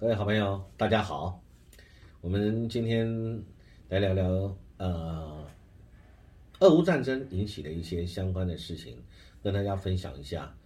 各位好朋友，大家好。我们今天来聊聊呃，俄乌战争引起的一些相关的事情，跟大家分享一下。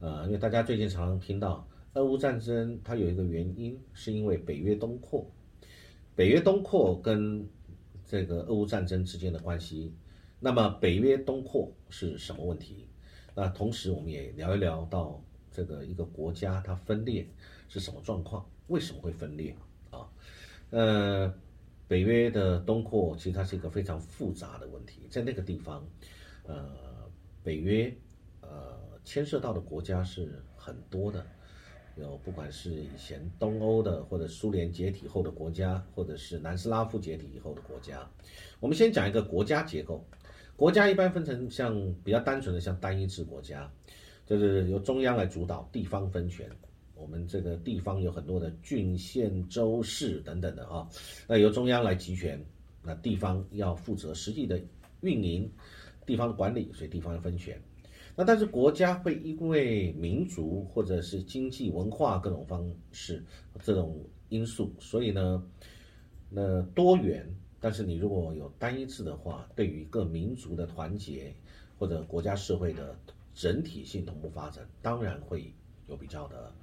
呃，因为大家最近常常听到俄乌战争，它有一个原因，是因为北约东扩。北约东扩跟这个俄乌战争之间的关系，那么北约东扩是什么问题？那同时我们也聊一聊到这个一个国家它分裂是什么状况。为什么会分裂啊？呃，北约的东扩其实它是一个非常复杂的问题，在那个地方，呃，北约呃牵涉到的国家是很多的，有不管是以前东欧的，或者苏联解体后的国家，或者是南斯拉夫解体以后的国家。我们先讲一个国家结构，国家一般分成像比较单纯的像单一制国家，就是由中央来主导，地方分权。我们这个地方有很多的郡县州市等等的啊，那由中央来集权，那地方要负责实际的运营，地方的管理，所以地方要分权。那但是国家会因为民族或者是经济文化各种方式这种因素，所以呢，那多元。但是你如果有单一制的话，对于各民族的团结或者国家社会的整体性同步发展，当然会有比较的。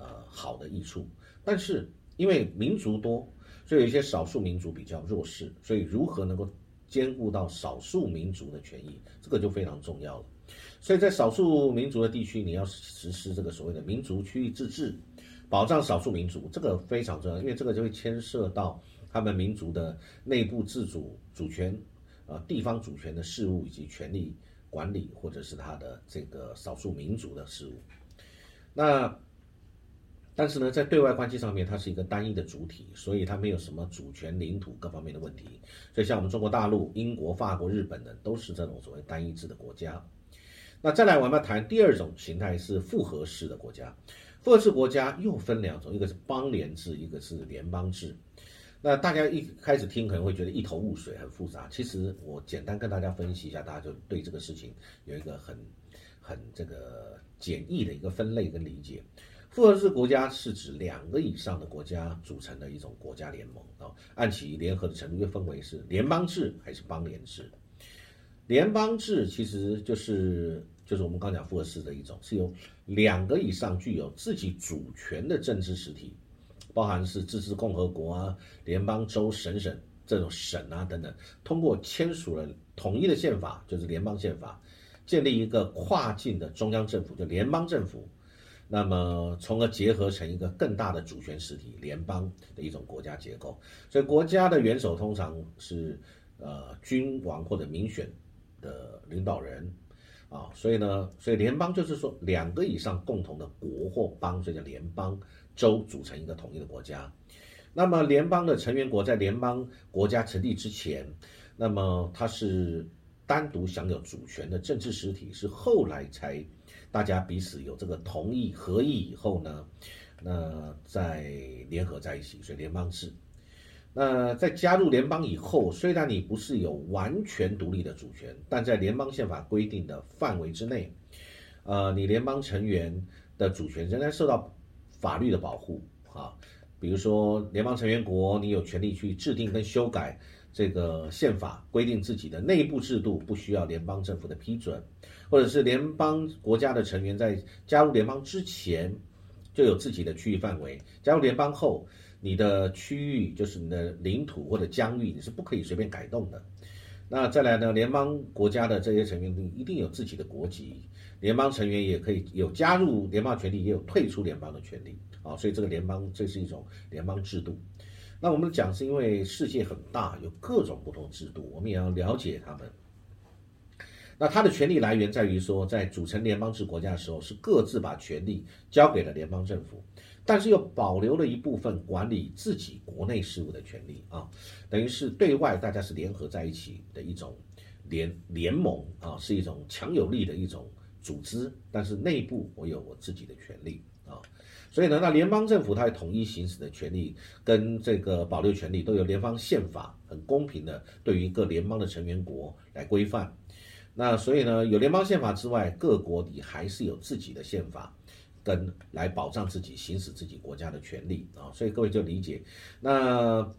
呃，好的益处，但是因为民族多，所以有一些少数民族比较弱势，所以如何能够兼顾到少数民族的权益，这个就非常重要了。所以在少数民族的地区，你要实施这个所谓的民族区域自治，保障少数民族，这个非常重要，因为这个就会牵涉到他们民族的内部自主主权，呃，地方主权的事务以及权利管理，或者是他的这个少数民族的事务，那。但是呢，在对外关系上面，它是一个单一的主体，所以它没有什么主权、领土各方面的问题。所以像我们中国大陆、英国、法国、日本等，都是这种所谓单一制的国家。那再来，我们要谈第二种形态是复合式的国家。复合式国家又分两种，一个是邦联制，一个是联邦制。那大家一开始听可能会觉得一头雾水，很复杂。其实我简单跟大家分析一下，大家就对这个事情有一个很、很这个简易的一个分类跟理解。复合式国家是指两个以上的国家组成的一种国家联盟啊，按其联合的程度又分为是联邦制还是邦联制。联邦制其实就是就是我们刚讲复合式的一种，是由两个以上具有自己主权的政治实体，包含是自治共和国啊、联邦州、省省这种省啊等等，通过签署了统一的宪法，就是联邦宪法，建立一个跨境的中央政府，就联邦政府。那么，从而结合成一个更大的主权实体——联邦的一种国家结构。所以，国家的元首通常是呃君王或者民选的领导人啊。所以呢，所以联邦就是说两个以上共同的国或邦，所以叫联邦州组成一个统一的国家。那么，联邦的成员国在联邦国家成立之前，那么它是单独享有主权的政治实体，是后来才。大家彼此有这个同意合意以后呢，那再联合在一起，所以联邦制。那在加入联邦以后，虽然你不是有完全独立的主权，但在联邦宪法规定的范围之内，呃，你联邦成员的主权仍然受到法律的保护啊。比如说，联邦成员国你有权利去制定跟修改。这个宪法规定自己的内部制度不需要联邦政府的批准，或者是联邦国家的成员在加入联邦之前就有自己的区域范围，加入联邦后，你的区域就是你的领土或者疆域，你是不可以随便改动的。那再来呢，联邦国家的这些成员一定有自己的国籍，联邦成员也可以有加入联邦权利，也有退出联邦的权利啊，所以这个联邦这是一种联邦制度。那我们讲是因为世界很大，有各种不同制度，我们也要了解他们。那它的权力来源在于说，在组成联邦制国家的时候，是各自把权力交给了联邦政府，但是又保留了一部分管理自己国内事务的权利啊，等于是对外大家是联合在一起的一种联联盟啊，是一种强有力的一种组织，但是内部我有我自己的权利啊。所以呢，那联邦政府它统一行使的权利跟这个保留权利，都由联邦宪法很公平的对于各联邦的成员国来规范。那所以呢，有联邦宪法之外，各国你还是有自己的宪法，跟来保障自己行使自己国家的权利啊，所以各位就理解，那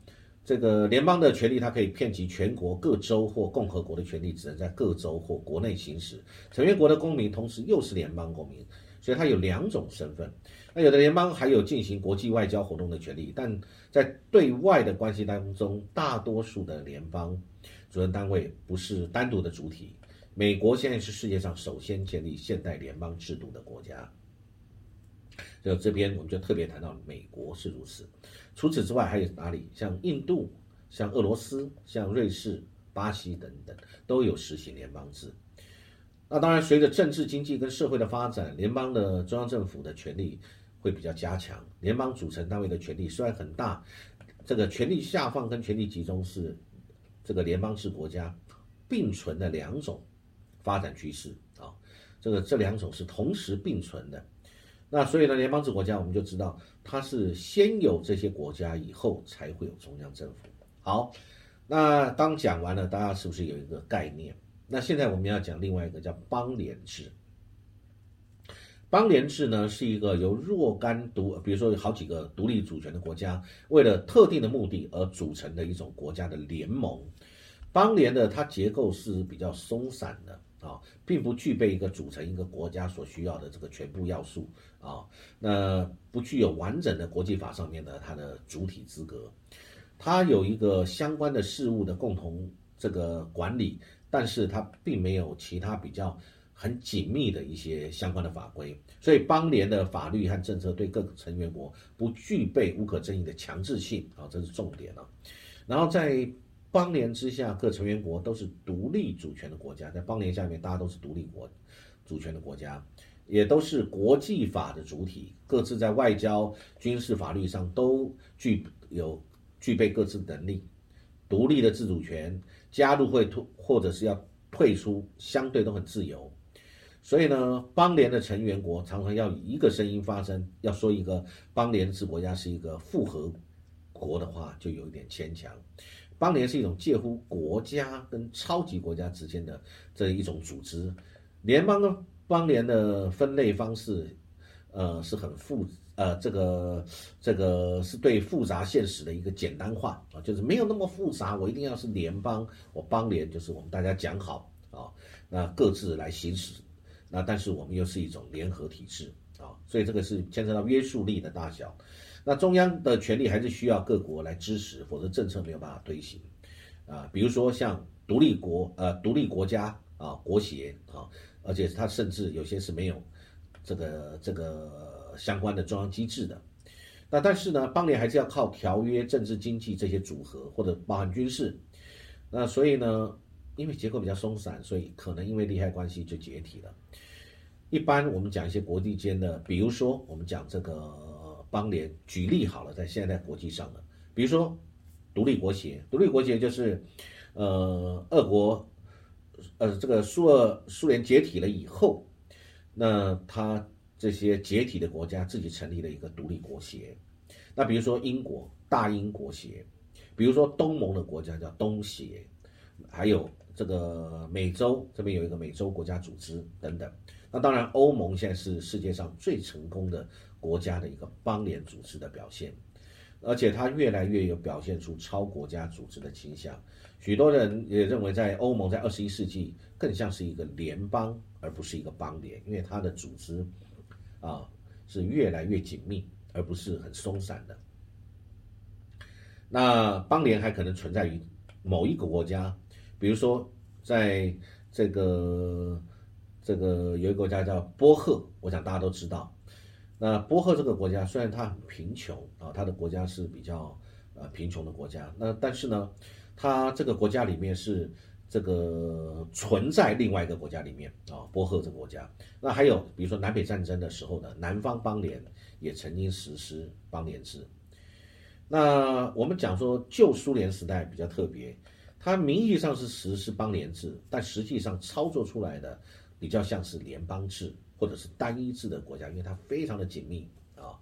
这个联邦的权利，它可以遍及全国各州或共和国的权利，只能在各州或国内行使。成员国的公民同时又是联邦公民，所以它有两种身份。那有的联邦还有进行国际外交活动的权利，但在对外的关系当中，大多数的联邦主任单位不是单独的主体。美国现在是世界上首先建立现代联邦制度的国家，就这边我们就特别谈到美国是如此。除此之外，还有哪里？像印度、像俄罗斯、像瑞士、巴西等等，都有实行联邦制。那当然，随着政治、经济跟社会的发展，联邦的中央政府的权力会比较加强。联邦组成单位的权力虽然很大，这个权力下放跟权力集中是这个联邦制国家并存的两种。发展趋势啊，这个这两种是同时并存的。那所以呢，联邦制国家我们就知道，它是先有这些国家，以后才会有中央政府。好，那当讲完了，大家是不是有一个概念？那现在我们要讲另外一个叫邦联制。邦联制呢，是一个由若干独，比如说有好几个独立主权的国家，为了特定的目的而组成的一种国家的联盟。邦联的它结构是比较松散的。啊，并不具备一个组成一个国家所需要的这个全部要素啊，那不具有完整的国际法上面的它的主体资格，它有一个相关的事物的共同这个管理，但是它并没有其他比较很紧密的一些相关的法规，所以邦联的法律和政策对各个成员国不具备无可争议的强制性啊，这是重点啊，然后在。邦联之下，各成员国都是独立主权的国家，在邦联下面，大家都是独立国主权的国家，也都是国际法的主体，各自在外交、军事法律上都具有具备各自能力，独立的自主权，加入会退或者是要退出，相对都很自由。所以呢，邦联的成员国常常要以一个声音发声，要说一个邦联制国家是一个复合国的话，就有一点牵强。邦联是一种介乎国家跟超级国家之间的这一种组织，联邦的邦联的分类方式，呃，是很复，呃，这个这个是对复杂现实的一个简单化啊，就是没有那么复杂，我一定要是联邦，我邦联就是我们大家讲好啊，那各自来行使，那但是我们又是一种联合体制啊，所以这个是牵扯到约束力的大小。那中央的权力还是需要各国来支持，否则政策没有办法推行，啊，比如说像独立国，呃，独立国家啊，国协啊，而且它甚至有些是没有这个这个相关的中央机制的。那但是呢，邦联还是要靠条约、政治、经济这些组合，或者包含军事。那所以呢，因为结构比较松散，所以可能因为利害关系就解体了。一般我们讲一些国际间的，比如说我们讲这个。邦联举例好了，在现在国际上的，比如说独立国协，独立国协就是，呃，俄国，呃，这个苏俄苏联解体了以后，那他这些解体的国家自己成立了一个独立国协，那比如说英国大英国协，比如说东盟的国家叫东协，还有这个美洲这边有一个美洲国家组织等等，那当然欧盟现在是世界上最成功的。国家的一个邦联组织的表现，而且它越来越有表现出超国家组织的倾向。许多人也认为，在欧盟在二十一世纪更像是一个联邦，而不是一个邦联，因为它的组织啊是越来越紧密，而不是很松散的。那邦联还可能存在于某一个国家，比如说在这个这个有一个国家叫波赫，我想大家都知道。那波赫这个国家虽然它很贫穷啊，它的国家是比较呃贫穷的国家，那但是呢，它这个国家里面是这个存在另外一个国家里面啊，波赫这个国家。那还有比如说南北战争的时候呢，南方邦联也曾经实施邦联制。那我们讲说旧苏联时代比较特别，它名义上是实施邦联制，但实际上操作出来的比较像是联邦制。或者是单一制的国家，因为它非常的紧密啊，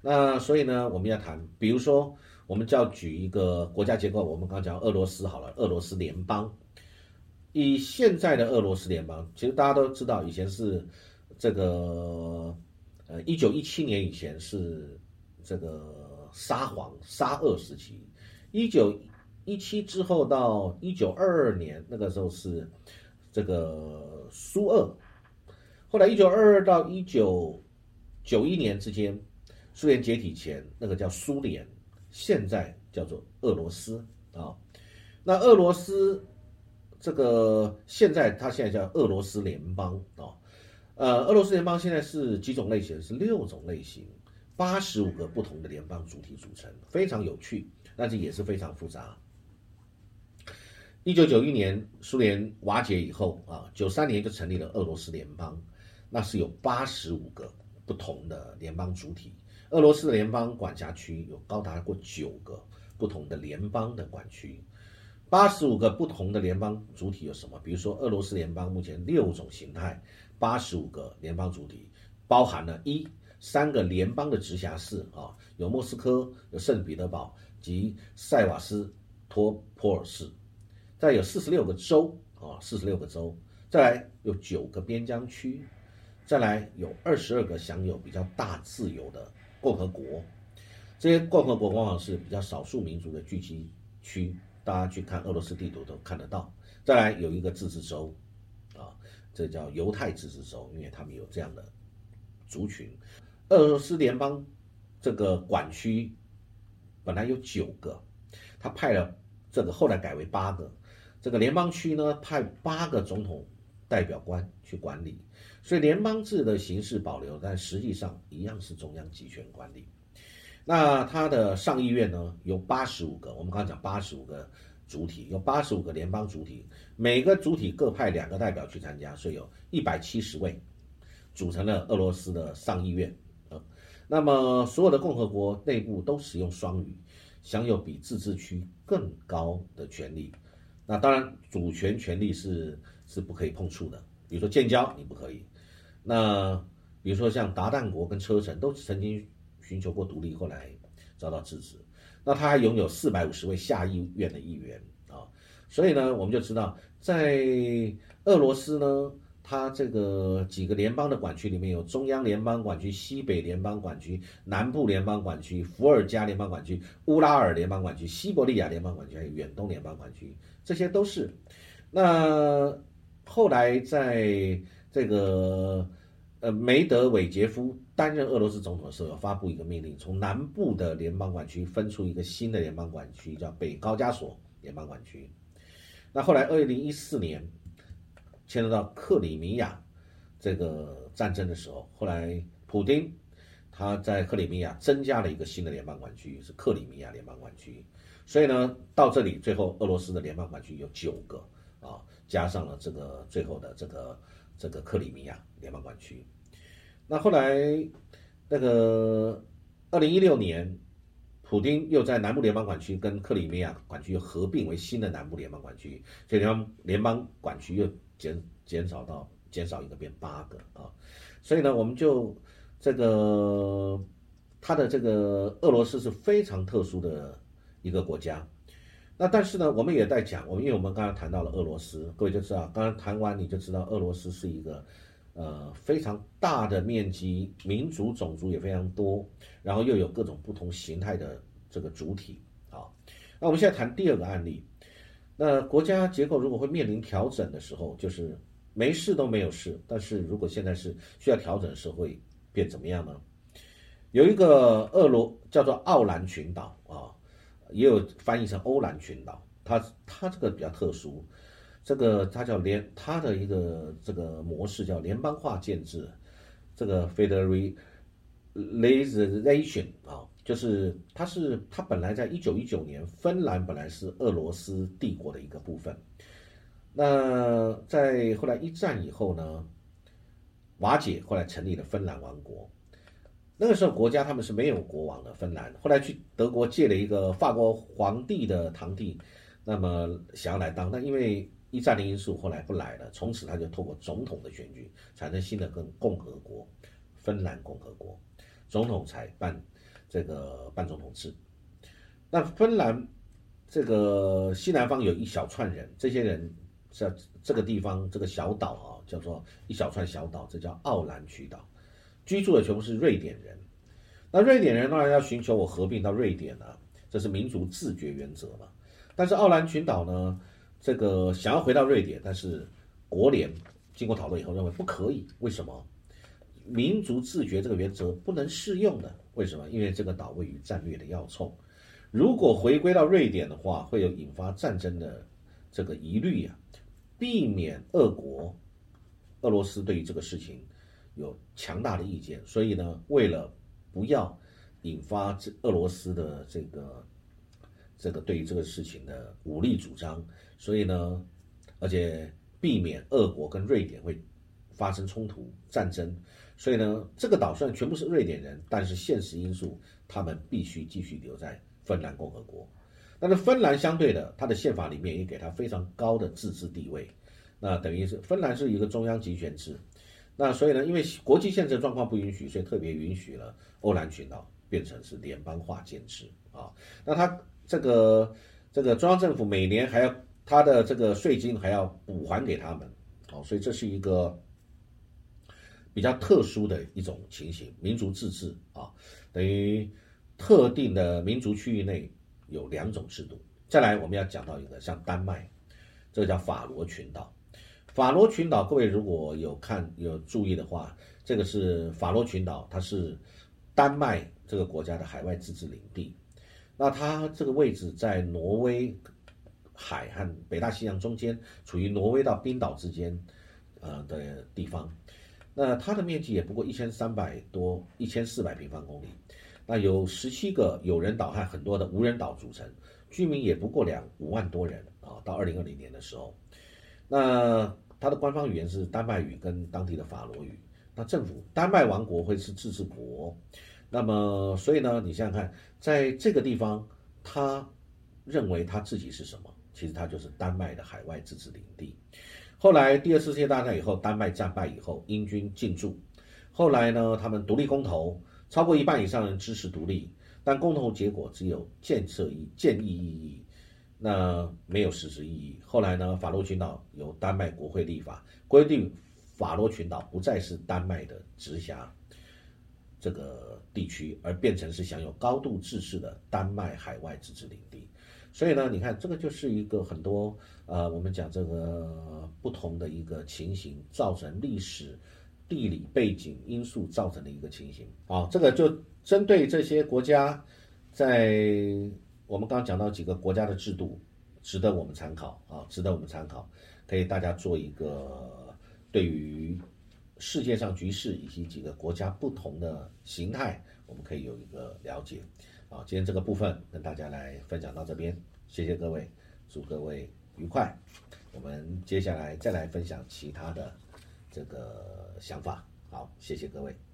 那所以呢，我们要谈，比如说，我们就要举一个国家结构，我们刚讲俄罗斯好了，俄罗斯联邦，以现在的俄罗斯联邦，其实大家都知道，以前是这个呃，一九一七年以前是这个沙皇沙俄时期，一九一七之后到一九二二年那个时候是这个苏俄，后来一九二二到一九九一年之间，苏联解体前那个叫苏联，现在叫做俄罗斯啊。那俄罗斯这个现在它现在叫俄罗斯联邦啊。呃，俄罗斯联邦现在是几种类型？是六种类型，八十五个不同的联邦主体组成，非常有趣，但是也是非常复杂。一九九一年苏联瓦解以后啊，九三年就成立了俄罗斯联邦，那是有八十五个不同的联邦主体。俄罗斯的联邦管辖区有高达过九个不同的联邦的管区。八十五个不同的联邦主体有什么？比如说，俄罗斯联邦目前六种形态。八十五个联邦主体，包含了一三个联邦的直辖市啊，有莫斯科、有圣彼得堡及塞瓦斯托波尔市，再有四十六个州啊，四十六个州，再来有九个边疆区，再来有二十二个享有比较大自由的共和国，这些共和国往往是比较少数民族的聚集区，大家去看俄罗斯地图都看得到。再来有一个自治州。啊这叫犹太自治州，因为他们有这样的族群。俄罗斯联邦这个管区本来有九个，他派了这个后来改为八个。这个联邦区呢，派八个总统代表官去管理，所以联邦制的形式保留，但实际上一样是中央集权管理。那它的上议院呢，有八十五个，我们刚刚讲八十五个。主体有八十五个联邦主体，每个主体各派两个代表去参加，所以有一百七十位，组成了俄罗斯的上议院。呃，那么所有的共和国内部都使用双语，享有比自治区更高的权利。那当然，主权权利是是不可以碰触的，比如说建交你不可以。那比如说像达旦国跟车臣都曾经寻求过独立，后来遭到制止。那他还拥有四百五十位下议院的议员啊，所以呢，我们就知道，在俄罗斯呢，它这个几个联邦的管区里面有中央联邦管区、西北联邦管区、南部联邦管区、伏尔加联邦管区、乌拉尔联邦管区、西伯利亚联邦管区还有远东联邦管区，这些都是。那后来在这个。呃，梅德韦杰夫担任俄罗斯总统的时候，发布一个命令，从南部的联邦管区分出一个新的联邦管区，叫北高加索联邦管区。那后来，二零一四年牵涉到克里米亚这个战争的时候，后来普京他在克里米亚增加了一个新的联邦管区，是克里米亚联邦管区。所以呢，到这里最后，俄罗斯的联邦管区有九个啊，加上了这个最后的这个。这个克里米亚联邦管区，那后来那个二零一六年，普京又在南部联邦管区跟克里米亚管区合并为新的南部联邦管区，所以联邦联邦管区又减减少到减少一个变八个啊，所以呢，我们就这个它的这个俄罗斯是非常特殊的一个国家。那但是呢，我们也在讲，我们因为我们刚刚谈到了俄罗斯，各位就知道，刚刚谈完你就知道，俄罗斯是一个，呃，非常大的面积，民族种族也非常多，然后又有各种不同形态的这个主体啊。那我们现在谈第二个案例，那国家结构如果会面临调整的时候，就是没事都没有事，但是如果现在是需要调整的时候，会变怎么样呢？有一个俄罗叫做奥兰群岛啊。也有翻译成欧兰群岛，它它这个比较特殊，这个它叫联，它的一个这个模式叫联邦化建制，这个 federalization 啊，就是它是它本来在一九一九年，芬兰本来是俄罗斯帝国的一个部分，那在后来一战以后呢，瓦解，后来成立了芬兰王国。那个时候国家他们是没有国王的，芬兰后来去德国借了一个法国皇帝的堂弟，那么想要来当，但因为一战的因素后来不来了，从此他就透过总统的选举产生新的跟共和国，芬兰共和国，总统才办这个办总统制。那芬兰这个西南方有一小串人，这些人在这个地方这个小岛啊，叫做一小串小岛，这叫奥兰群岛。居住的全部是瑞典人。那瑞典人当然要寻求我合并到瑞典啊，这是民族自觉原则嘛。但是奥兰群岛呢，这个想要回到瑞典，但是国联经过讨论以后认为不可以，为什么？民族自觉这个原则不能适用的，为什么？因为这个岛位于战略的要冲，如果回归到瑞典的话，会有引发战争的这个疑虑呀，避免俄国、俄罗斯对于这个事情有强大的意见，所以呢，为了不要引发这俄罗斯的这个这个对于这个事情的武力主张，所以呢，而且避免俄国跟瑞典会发生冲突战争。所以呢，这个岛虽然全部是瑞典人，但是现实因素，他们必须继续留在芬兰共和国。但是芬兰相对的，它的宪法里面也给它非常高的自治地位。那等于是芬兰是一个中央集权制。那所以呢，因为国际宪政状况不允许，所以特别允许了欧兰群岛变成是联邦化建制啊。那它这个这个中央政府每年还要它的这个税金还要补还给他们，哦，所以这是一个。比较特殊的一种情形，民族自治啊，等于特定的民族区域内有两种制度。再来，我们要讲到一个像丹麦，这个叫法罗群岛。法罗群岛，各位如果有看有注意的话，这个是法罗群岛，它是丹麦这个国家的海外自治领地。那它这个位置在挪威海和北大西洋中间，处于挪威到冰岛之间呃的地方。那它的面积也不过一千三百多、一千四百平方公里，那有十七个有人岛和很多的无人岛组成，居民也不过两五万多人啊。到二零二零年的时候，那它的官方语言是丹麦语跟当地的法罗语。那政府丹麦王国会是自治国，那么所以呢，你想想看，在这个地方，他认为他自己是什么？其实他就是丹麦的海外自治领地。后来第二次世界大战以后，丹麦战败以后，英军进驻。后来呢，他们独立公投，超过一半以上人支持独立，但公投结果只有建设意建议意义，那没有实质意义。后来呢，法罗群岛由丹麦国会立法规定，法罗群岛不再是丹麦的直辖这个地区，而变成是享有高度自治的丹麦海外自治领地。所以呢，你看这个就是一个很多呃，我们讲这个不同的一个情形，造成历史、地理背景因素造成的一个情形。啊，这个就针对这些国家，在我们刚刚讲到几个国家的制度，值得我们参考啊，值得我们参考，可以大家做一个对于世界上局势以及几个国家不同的形态，我们可以有一个了解。好，今天这个部分跟大家来分享到这边，谢谢各位，祝各位愉快。我们接下来再来分享其他的这个想法。好，谢谢各位。